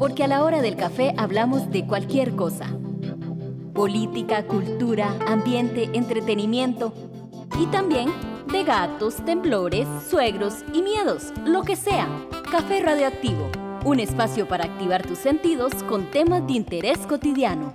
porque a la hora del café hablamos de cualquier cosa. Política, cultura, ambiente, entretenimiento y también de gatos, temblores, suegros y miedos, lo que sea. Café Radioactivo, un espacio para activar tus sentidos con temas de interés cotidiano.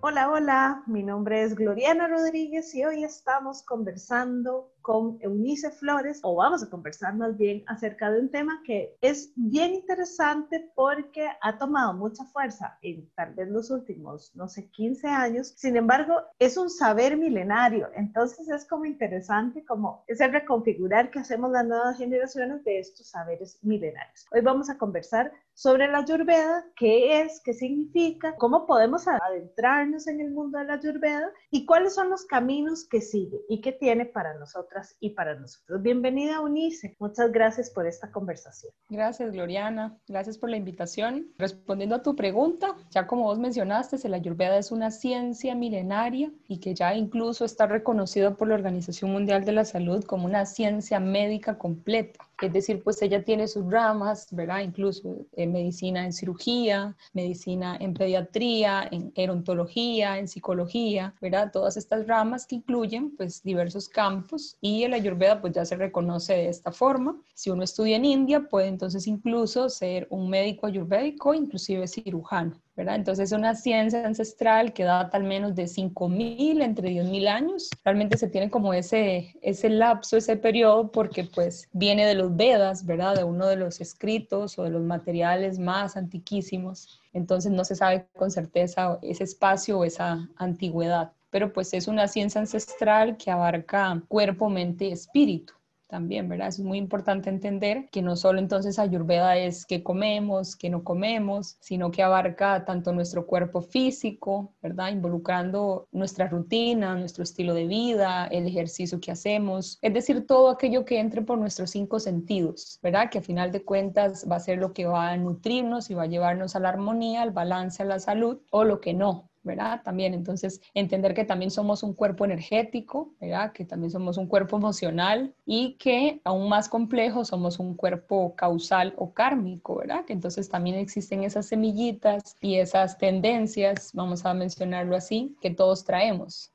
Hola, hola, mi nombre es Gloriana Rodríguez y hoy estamos conversando con Eunice Flores, o vamos a conversar más bien acerca de un tema que es bien interesante porque ha tomado mucha fuerza en tal vez los últimos, no sé, 15 años. Sin embargo, es un saber milenario. Entonces es como interesante como ese reconfigurar que hacemos las nuevas generaciones de estos saberes milenarios. Hoy vamos a conversar sobre la Ayurveda, qué es, qué significa, cómo podemos adentrarnos en el mundo de la Ayurveda y cuáles son los caminos que sigue y qué tiene para nosotros y para nosotros. Bienvenida, Unice. Muchas gracias por esta conversación. Gracias, Gloriana. Gracias por la invitación. Respondiendo a tu pregunta, ya como vos mencionaste, la Ayurveda es una ciencia milenaria y que ya incluso está reconocido por la Organización Mundial de la Salud como una ciencia médica completa. Es decir, pues ella tiene sus ramas, ¿verdad? Incluso en medicina en cirugía, medicina en pediatría, en gerontología, en psicología, ¿verdad? Todas estas ramas que incluyen pues diversos campos y el ayurveda pues ya se reconoce de esta forma. Si uno estudia en India puede entonces incluso ser un médico ayurvédico, inclusive cirujano. Entonces es una ciencia ancestral que data al menos de 5.000, entre 10.000 años. Realmente se tiene como ese, ese lapso, ese periodo, porque pues viene de los Vedas, ¿verdad? De uno de los escritos o de los materiales más antiquísimos. Entonces no se sabe con certeza ese espacio o esa antigüedad. Pero pues es una ciencia ancestral que abarca cuerpo, mente y espíritu también, ¿verdad? Es muy importante entender que no solo entonces Ayurveda es qué comemos, qué no comemos, sino que abarca tanto nuestro cuerpo físico, ¿verdad? Involucrando nuestra rutina, nuestro estilo de vida, el ejercicio que hacemos, es decir, todo aquello que entre por nuestros cinco sentidos, ¿verdad? Que a final de cuentas va a ser lo que va a nutrirnos y va a llevarnos a la armonía, al balance, a la salud o lo que no, ¿verdad? También, entonces, entender que también somos un cuerpo energético, ¿verdad? Que también somos un cuerpo emocional y que aún más complejo somos un cuerpo causal o kármico, ¿verdad? Que entonces también existen esas semillitas y esas tendencias, vamos a mencionarlo así, que todos traemos,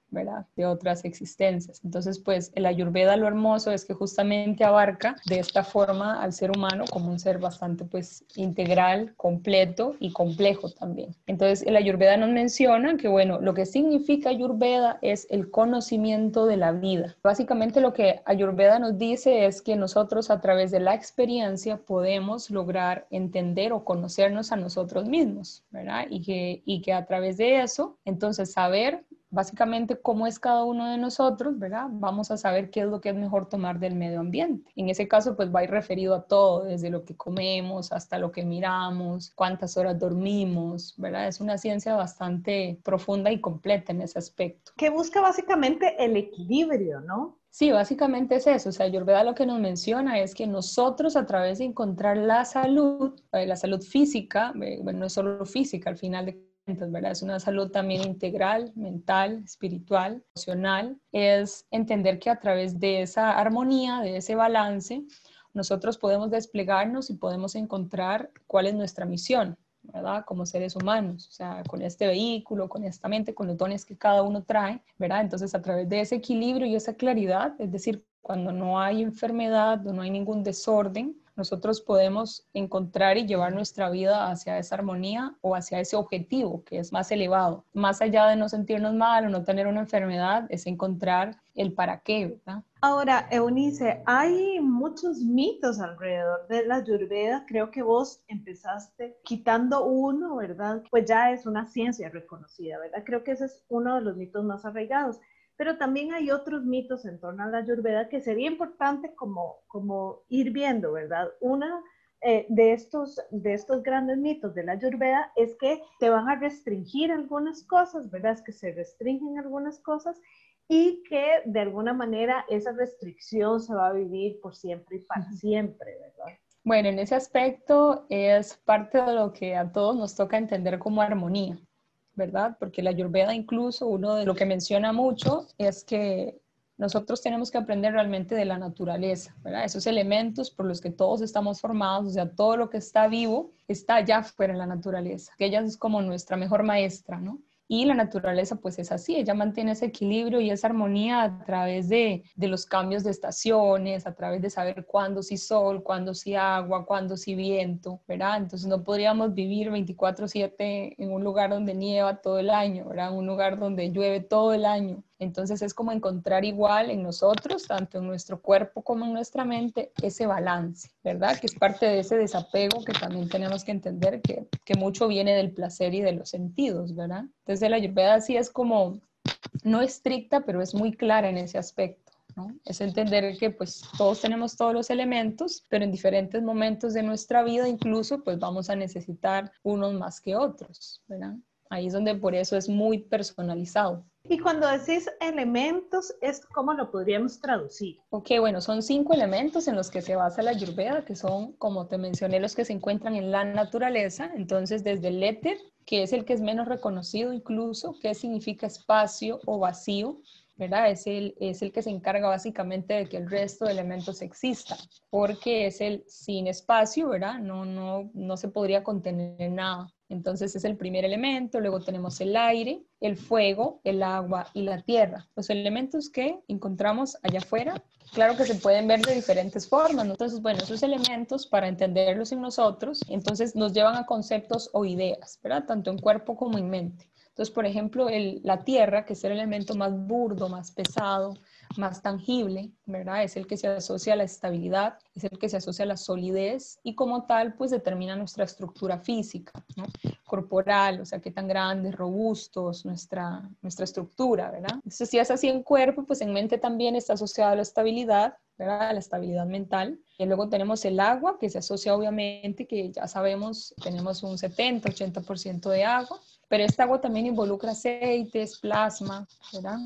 De otras existencias. Entonces, pues el ayurveda lo hermoso es que justamente abarca de esta forma al ser humano como un ser bastante pues integral, completo y complejo también. Entonces, el ayurveda nos menciona que, bueno, lo que significa ayurveda es el conocimiento de la vida. Básicamente lo que ayurveda nos dice es que nosotros a través de la experiencia podemos lograr entender o conocernos a nosotros mismos, ¿verdad? Y que, y que a través de eso, entonces saber básicamente cómo es cada uno de nosotros, ¿verdad? Vamos a saber qué es lo que es mejor tomar del medio ambiente. En ese caso, pues va a ir referido a todo, desde lo que comemos hasta lo que miramos, cuántas horas dormimos, ¿verdad? Es una ciencia bastante profunda y completa en ese aspecto. Que busca básicamente el equilibrio, ¿no? Sí, básicamente es eso. O sea, Ayurveda lo que nos menciona es que nosotros a través de encontrar la salud, eh, la salud física, eh, bueno, no es solo física, al final de ¿verdad? Es una salud también integral, mental, espiritual, emocional. Es entender que a través de esa armonía, de ese balance, nosotros podemos desplegarnos y podemos encontrar cuál es nuestra misión, ¿verdad? Como seres humanos, o sea, con este vehículo, con esta mente, con los dones que cada uno trae, ¿verdad? Entonces, a través de ese equilibrio y esa claridad, es decir, cuando no hay enfermedad, no hay ningún desorden, nosotros podemos encontrar y llevar nuestra vida hacia esa armonía o hacia ese objetivo que es más elevado. Más allá de no sentirnos mal o no tener una enfermedad, es encontrar el para qué. Ahora, Eunice, hay muchos mitos alrededor de la Ayurveda. Creo que vos empezaste quitando uno, ¿verdad? Pues ya es una ciencia reconocida, ¿verdad? Creo que ese es uno de los mitos más arraigados pero también hay otros mitos en torno a la ayurveda que sería importante como, como ir viendo, ¿verdad? Una eh, de, estos, de estos grandes mitos de la ayurveda es que te van a restringir algunas cosas, ¿verdad? Es que se restringen algunas cosas y que de alguna manera esa restricción se va a vivir por siempre y para siempre, ¿verdad? Bueno, en ese aspecto es parte de lo que a todos nos toca entender como armonía. ¿Verdad? Porque la Ayurveda incluso, uno de lo que menciona mucho es que nosotros tenemos que aprender realmente de la naturaleza, ¿verdad? Esos elementos por los que todos estamos formados, o sea, todo lo que está vivo está allá fuera en la naturaleza, que ella es como nuestra mejor maestra, ¿no? Y la naturaleza pues es así, ella mantiene ese equilibrio y esa armonía a través de, de los cambios de estaciones, a través de saber cuándo sí sol, cuándo sí agua, cuándo sí viento, ¿verdad? Entonces no podríamos vivir 24/7 en un lugar donde nieva todo el año, ¿verdad? Un lugar donde llueve todo el año. Entonces es como encontrar igual en nosotros, tanto en nuestro cuerpo como en nuestra mente, ese balance, ¿verdad? Que es parte de ese desapego que también tenemos que entender que, que mucho viene del placer y de los sentidos, ¿verdad? Entonces la ayurveda sí es como, no estricta, pero es muy clara en ese aspecto. ¿no? Es entender que pues todos tenemos todos los elementos, pero en diferentes momentos de nuestra vida incluso pues vamos a necesitar unos más que otros, ¿verdad? Ahí es donde por eso es muy personalizado. Y cuando decís elementos, ¿cómo lo podríamos traducir? Ok, bueno, son cinco elementos en los que se basa la Ayurveda, que son, como te mencioné, los que se encuentran en la naturaleza. Entonces, desde el éter, que es el que es menos reconocido incluso, que significa espacio o vacío, ¿verdad? Es el, es el que se encarga básicamente de que el resto de elementos existan, porque es el sin espacio, ¿verdad? No, no, no se podría contener nada. Entonces es el primer elemento, luego tenemos el aire, el fuego, el agua y la tierra. Los elementos que encontramos allá afuera, claro que se pueden ver de diferentes formas. Entonces, bueno, esos elementos para entenderlos en nosotros, entonces nos llevan a conceptos o ideas, ¿verdad? Tanto en cuerpo como en mente. Entonces, por ejemplo, la tierra, que es el elemento más burdo, más pesado, más tangible, ¿verdad? Es el que se asocia a la estabilidad, es el que se asocia a la solidez y como tal, pues determina nuestra estructura física, ¿no? Corporal, o sea, qué tan grandes, robustos, nuestra, nuestra estructura, ¿verdad? Entonces, si es así en cuerpo, pues en mente también está asociado a la estabilidad, ¿verdad? La estabilidad mental. Y luego tenemos el agua, que se asocia obviamente, que ya sabemos, tenemos un 70-80% de agua, pero este agua también involucra aceites, plasma, ¿verdad?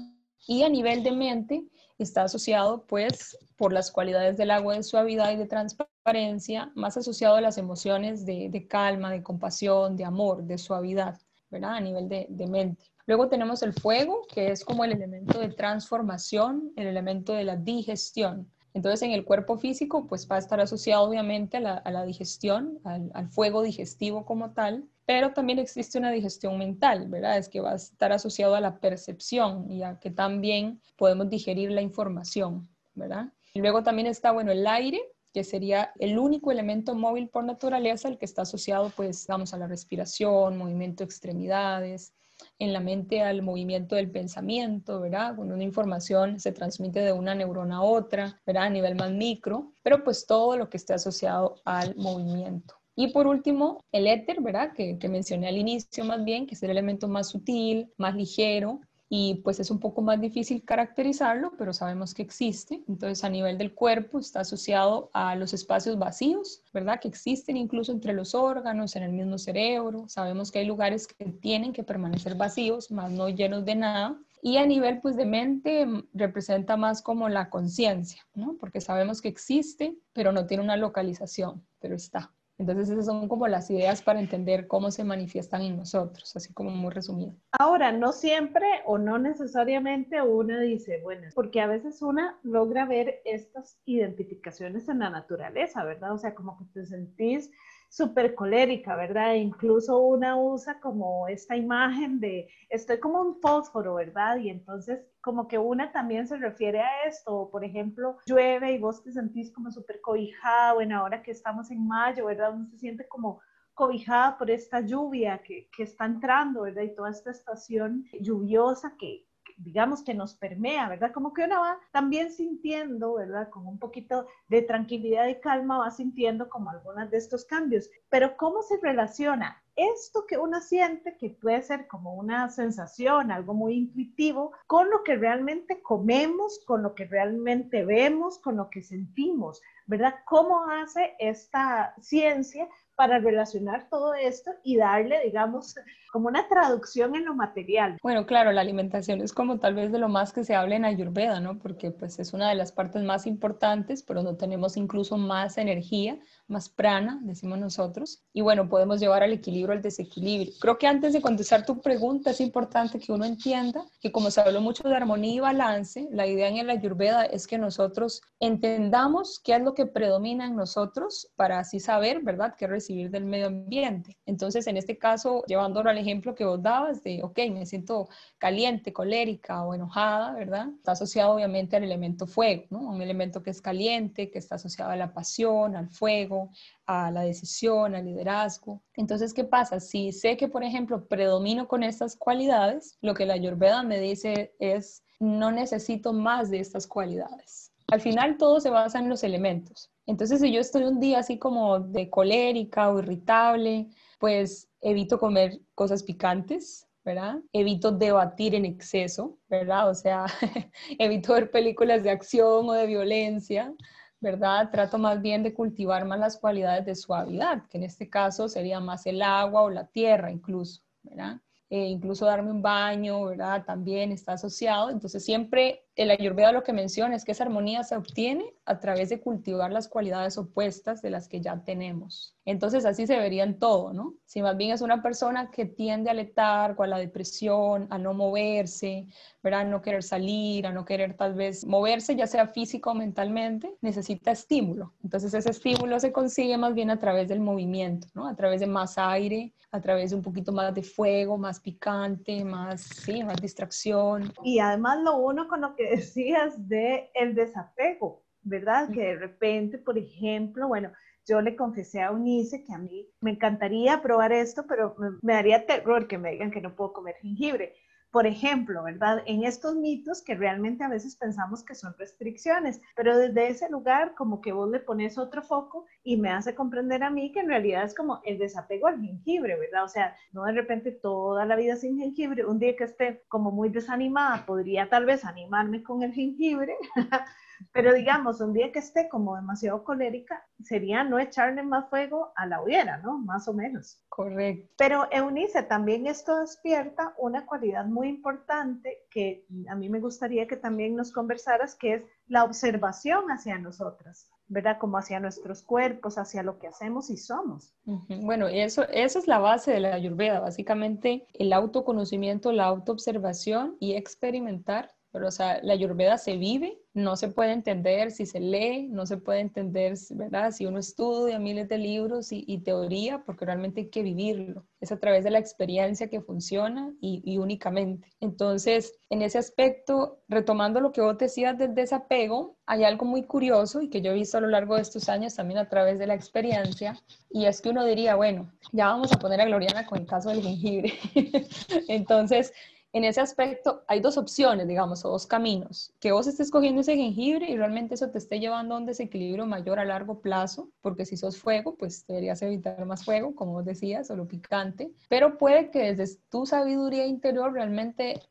Y a nivel de mente está asociado pues por las cualidades del agua de suavidad y de transparencia, más asociado a las emociones de, calma, de compasión, de amor, de suavidad, ¿verdad? A nivel de, de mente. Luego tenemos el fuego, que es como el elemento de transformación, el elemento de la digestión. Entonces, en el cuerpo físico, pues va a estar asociado obviamente a la, digestión, al, fuego digestivo como tal, pero también existe una digestión mental, ¿verdad? Es que va a estar asociado a la percepción y a que también podemos digerir la información, ¿verdad? Y luego también está, bueno, el aire, que sería el único elemento móvil por naturaleza, el que está asociado, pues, vamos, a la respiración, movimiento de extremidades, en la mente al movimiento del pensamiento, ¿verdad? Cuando una información se transmite de una neurona a otra, ¿verdad? A nivel más micro, pero pues todo lo que esté asociado al movimiento. Y por último, el éter, ¿verdad? Que, mencioné al inicio más bien, que es el elemento más sutil, más ligero, y pues es un poco más difícil caracterizarlo, pero sabemos que existe. Entonces a nivel del cuerpo está asociado a los espacios vacíos, ¿verdad? Que existen incluso entre los órganos, en el mismo cerebro. Sabemos que hay lugares que tienen que permanecer vacíos, más no llenos de nada. Y a nivel pues de mente mm, representa más como la conciencia, ¿no? Porque sabemos que existe, pero no tiene una localización, pero está. Entonces esas son como las ideas para entender cómo se manifiestan en nosotros, así como muy resumido. Ahora, no siempre o no necesariamente una dice, bueno, porque a veces una logra ver estas identificaciones en la naturaleza, ¿verdad? O sea, como que te sentís súper colérica, ¿verdad? E incluso una usa como esta imagen de, estoy como un fósforo, ¿verdad? Y entonces como que una también se refiere a esto, por ejemplo, llueve y vos te sentís como súper cobijada, bueno, ahora que estamos en mayo, ¿verdad? Uno se siente como cobijada por esta lluvia que, que está entrando, ¿verdad? Y toda esta estación lluviosa que, digamos que nos permea, ¿verdad? Como que uno va también sintiendo, ¿verdad? Con un poquito de tranquilidad y calma va sintiendo como algunos de estos cambios. Pero ¿cómo se relaciona esto que uno siente, que puede ser como una sensación, algo muy intuitivo, con lo que realmente comemos, con lo que realmente vemos, con lo que sentimos, ¿verdad? ¿Cómo hace esta ciencia para relacionar todo esto y darle, digamos, como una traducción en lo material. Bueno, claro, la alimentación es como tal vez de lo más que se habla en Ayurveda, ¿no? Porque pues es una de las partes más importantes, pero no tenemos incluso más energía, más prana, decimos nosotros. Y bueno, podemos llevar al equilibrio al desequilibrio. Creo que antes de contestar tu pregunta es importante que uno entienda que como se habló mucho de armonía y balance, la idea en la ayurveda es que nosotros entendamos qué es lo que predomina en nosotros para así saber, ¿verdad?, qué recibir del medio ambiente. Entonces, en este caso, llevándolo al ejemplo que vos dabas de, ok, me siento caliente, colérica o enojada, ¿verdad? Está asociado obviamente al elemento fuego, ¿no? Un elemento que es caliente, que está asociado a la pasión, al fuego, a la decisión, al liderazgo. Entonces, ¿qué pasa? Si sé que, por ejemplo, predomino con estas cualidades, lo que la Ayurveda me dice es, no necesito más de estas cualidades. Al final todo se basa en los elementos. Entonces, si yo estoy un día así como de colérica o irritable, pues evito comer cosas picantes, ¿verdad? Evito debatir en exceso, ¿verdad? O sea, evito ver películas de acción o de violencia, ¿verdad? Trato más bien de cultivar más las cualidades de suavidad, que en este caso sería más el agua o la tierra incluso, ¿verdad? Eh, incluso darme un baño, ¿verdad? También está asociado. Entonces siempre el ayurveda lo que menciona es que esa armonía se obtiene a través de cultivar las cualidades opuestas de las que ya tenemos. Entonces así se vería en todo, ¿no? Si más bien es una persona que tiende al letargo, a la depresión, a no moverse, ¿verdad? A no querer salir, a no querer tal vez moverse, ya sea físico o mentalmente, necesita estímulo. Entonces ese estímulo se consigue más bien a través del movimiento, ¿no? A través de más aire, a través de un poquito más de fuego, más picante, más, sí, más distracción. Y además lo uno con lo que decías de el desapego, ¿verdad? Que de repente, por ejemplo, bueno, yo le confesé a Unice que a mí me encantaría probar esto, pero me, me daría terror que me digan que no puedo comer jengibre por ejemplo, ¿verdad? En estos mitos que realmente a veces pensamos que son restricciones, pero desde ese lugar como que vos le pones otro foco y me hace comprender a mí que en realidad es como el desapego al jengibre, ¿verdad? O sea, no de repente toda la vida sin jengibre, un día que esté como muy desanimada, podría tal vez animarme con el jengibre, Pero digamos, un día que esté como demasiado colérica, sería no echarle más fuego a la hoguera, ¿no? Más o menos. Correcto. Pero Eunice, también esto despierta una cualidad muy importante que a mí me gustaría que también nos conversaras, que es la observación hacia nosotras. ¿verdad? Como hacia nuestros cuerpos, hacia lo que hacemos y somos. Bueno, eso, esa es la base de la ayurveda, básicamente el autoconocimiento, la autoobservación y experimentar pero, o sea, la ayurveda se vive, no se puede entender si se lee, no se puede entender, ¿verdad? Si uno estudia miles de libros y, teoría, porque realmente hay que vivirlo. Es a través de la experiencia que funciona y, únicamente. Entonces, en ese aspecto, retomando lo que vos decías del desapego, hay algo muy curioso y que yo he visto a lo largo de estos años también a través de la experiencia, y es que uno diría, bueno, ya vamos a poner a Gloriana con el caso del jengibre. Entonces, en ese aspecto hay dos opciones, digamos, o dos caminos. Que vos estés cogiendo ese jengibre y realmente eso te esté llevando a un desequilibrio mayor a largo plazo, porque si sos fuego, pues deberías evitar más fuego, como vos decías, o lo picante. Pero puede que desde tu sabiduría interior realmente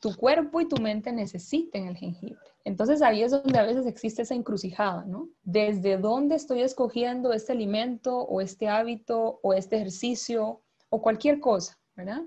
tu cuerpo y tu mente necesiten el jengibre. Entonces ahí es donde a veces existe esa encrucijada, ¿no? Desde dónde estoy escogiendo este alimento o este hábito o este ejercicio o cualquier cosa, ¿verdad?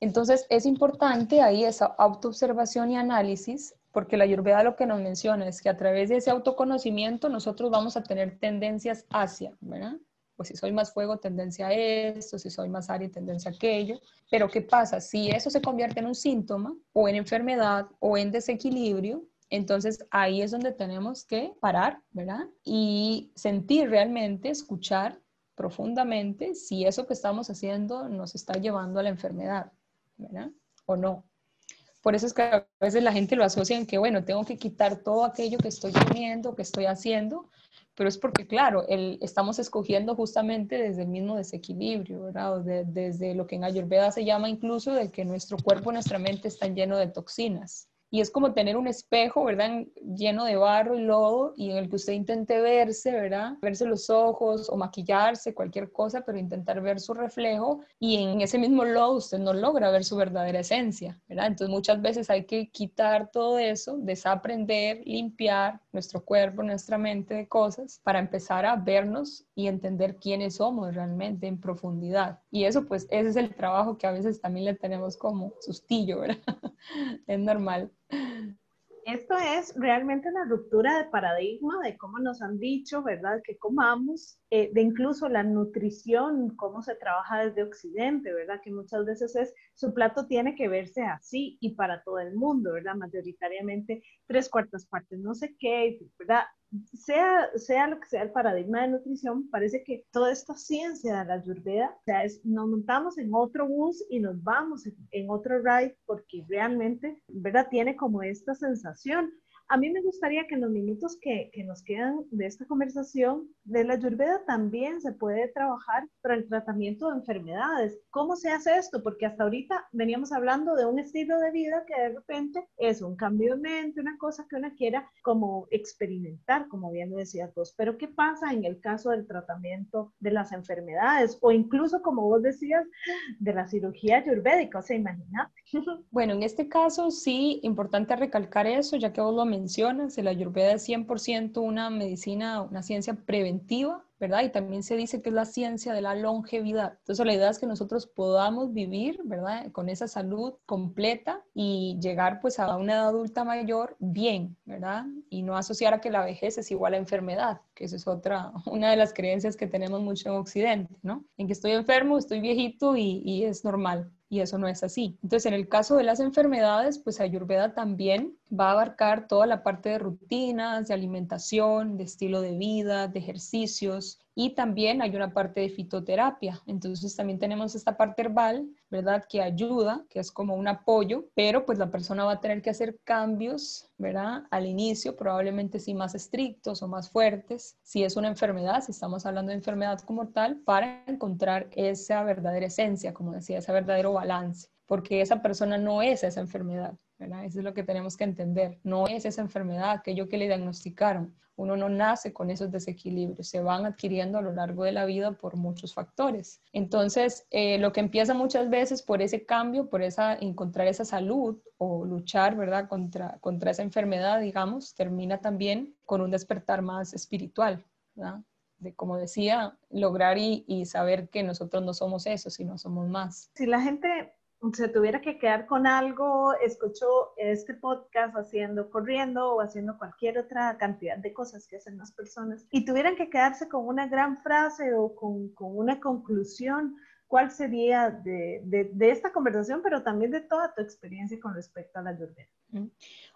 Entonces es importante ahí esa autoobservación y análisis, porque la Ayurveda lo que nos menciona es que a través de ese autoconocimiento nosotros vamos a tener tendencias hacia, ¿verdad? Pues si soy más fuego, tendencia a esto, si soy más aire, tendencia a aquello. Pero ¿qué pasa? Si eso se convierte en un síntoma o en enfermedad o en desequilibrio, entonces ahí es donde tenemos que parar, ¿verdad? Y sentir realmente, escuchar profundamente si eso que estamos haciendo nos está llevando a la enfermedad. ¿Verdad? O no. Por eso es que a veces la gente lo asocia en que, bueno, tengo que quitar todo aquello que estoy comiendo, que estoy haciendo, pero es porque, claro, el, estamos escogiendo justamente desde el mismo desequilibrio, ¿verdad? desde lo que en Ayurveda se llama incluso de que nuestro cuerpo, nuestra mente están llenos de toxinas y es como tener un espejo, ¿verdad? Lleno de barro y lodo y en el que usted intente verse, ¿verdad? Verse los ojos o maquillarse, cualquier cosa, pero intentar ver su reflejo y en ese mismo lodo usted no logra ver su verdadera esencia, ¿verdad? Entonces muchas veces hay que quitar todo eso, desaprender, limpiar nuestro cuerpo, nuestra mente de cosas para empezar a vernos y entender quiénes somos realmente en profundidad. Y eso pues ese es el trabajo que a veces también le tenemos como sustillo, ¿verdad? es normal. esto es realmente una ruptura de paradigma de cómo nos han dicho, ¿verdad? Que comamos, eh, de incluso la nutrición, cómo se trabaja desde Occidente, ¿verdad? Que muchas veces es, su plato tiene que verse así y para todo el mundo, ¿verdad? Mayoritariamente tres cuartas partes, no sé qué, ¿verdad? Sea, sea lo que sea el paradigma de nutrición, parece que toda esta ciencia de la ayurveda, o sea, es, nos montamos en otro bus y nos vamos en, en otro ride porque realmente, ¿verdad? Tiene como esta sensación a mí me gustaría que en los minutos que, que, nos quedan de esta conversación, de la ayurveda también se puede trabajar para el tratamiento de enfermedades. ¿Cómo se hace esto? Porque hasta ahorita veníamos hablando de un estilo de vida que de repente es un cambio de mente, una cosa que uno quiera como experimentar, como bien decías vos. Pero ¿qué pasa en el caso del tratamiento de las enfermedades? O incluso, como vos decías, de la cirugía ayurvédica. O sea, imagínate. Bueno, en este caso sí, importante recalcar eso, ya que vos lo mencionas, la ayurveda es 100% una medicina, una ciencia preventiva, ¿verdad? Y también se dice que es la ciencia de la longevidad. Entonces la idea es que nosotros podamos vivir, ¿verdad? Con esa salud completa y llegar pues a una edad adulta mayor bien, ¿verdad? Y no asociar a que la vejez es igual a enfermedad, que esa es otra, una de las creencias que tenemos mucho en Occidente, ¿no? En que estoy enfermo, estoy viejito y, y es normal y eso no es así. Entonces, en el caso de las enfermedades, pues Ayurveda también va a abarcar toda la parte de rutinas, de alimentación, de estilo de vida, de ejercicios y también hay una parte de fitoterapia. Entonces, también tenemos esta parte herbal, ¿verdad? Que ayuda, que es como un apoyo, pero pues la persona va a tener que hacer cambios, ¿verdad? Al inicio, probablemente sí más estrictos o más fuertes, si es una enfermedad, si estamos hablando de enfermedad como tal, para encontrar esa verdadera esencia, como decía, ese verdadero balance, porque esa persona no es esa enfermedad. Eso es lo que tenemos que entender. No es esa enfermedad, aquello que le diagnosticaron. Uno no nace con esos desequilibrios, se van adquiriendo a lo largo de la vida por muchos factores. Entonces, eh, lo que empieza muchas veces por ese cambio, por esa, encontrar esa salud o luchar, ¿verdad?, contra, contra esa enfermedad, digamos, termina también con un despertar más espiritual, de, como decía, lograr y, y, saber que nosotros no somos eso, sino somos más. Si la gente se tuviera que quedar con algo, escuchó este podcast haciendo, corriendo o haciendo cualquier otra cantidad de cosas que hacen las personas y tuvieran que quedarse con una gran frase o con, con una conclusión, ¿cuál sería de, de, esta conversación, pero también de toda tu experiencia con respecto a la ayurveda?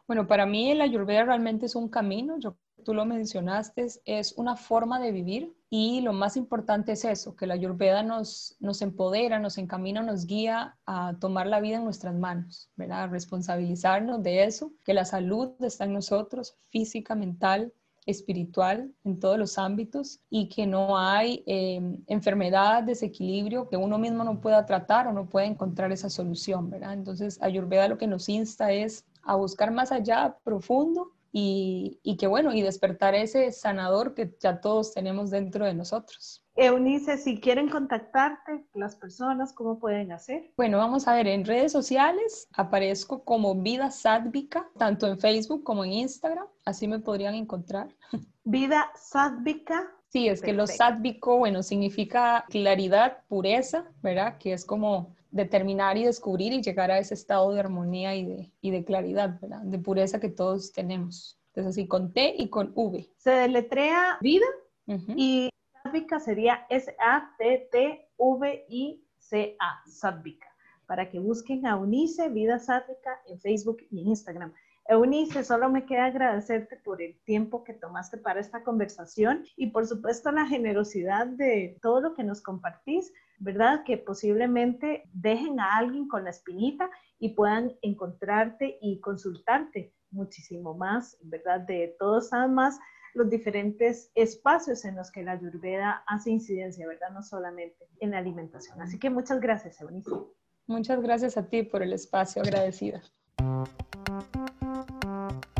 Bueno, para mí la ayurveda realmente es un camino, yo tú lo mencionaste, es una forma de vivir y lo más importante es eso, que la ayurveda nos, nos empodera, nos encamina, nos guía a tomar la vida en nuestras manos, ¿verdad? A responsabilizarnos de eso, que la salud está en nosotros, física, mental, espiritual en todos los ámbitos y que no hay eh, enfermedad, desequilibrio que uno mismo no pueda tratar o no pueda encontrar esa solución, ¿verdad? Entonces, Ayurveda lo que nos insta es a buscar más allá, profundo, y, y, que bueno, y despertar ese sanador que ya todos tenemos dentro de nosotros. Eunice, si quieren contactarte, las personas, ¿cómo pueden hacer? Bueno, vamos a ver, en redes sociales aparezco como Vida Sadvika, tanto en Facebook como en Instagram, así me podrían encontrar. Vida Sadvika. Sí, es que lo sádvico, bueno, significa claridad, pureza, ¿verdad? Que es como determinar y descubrir y llegar a ese estado de armonía y de, y de claridad, ¿verdad? De pureza que todos tenemos. Entonces, así con T y con V. Se deletrea vida y sádvica sería S-A-T-T-V-I-C-A, sádvica, para que busquen a Unice Vida Sádvica en Facebook y en Instagram. Eunice, solo me queda agradecerte por el tiempo que tomaste para esta conversación y por supuesto la generosidad de todo lo que nos compartís, ¿verdad? Que posiblemente dejen a alguien con la espinita y puedan encontrarte y consultarte muchísimo más, ¿verdad? De todos más los diferentes espacios en los que la ayurveda hace incidencia, ¿verdad? No solamente en la alimentación. Así que muchas gracias, Eunice. Muchas gracias a ti por el espacio, agradecida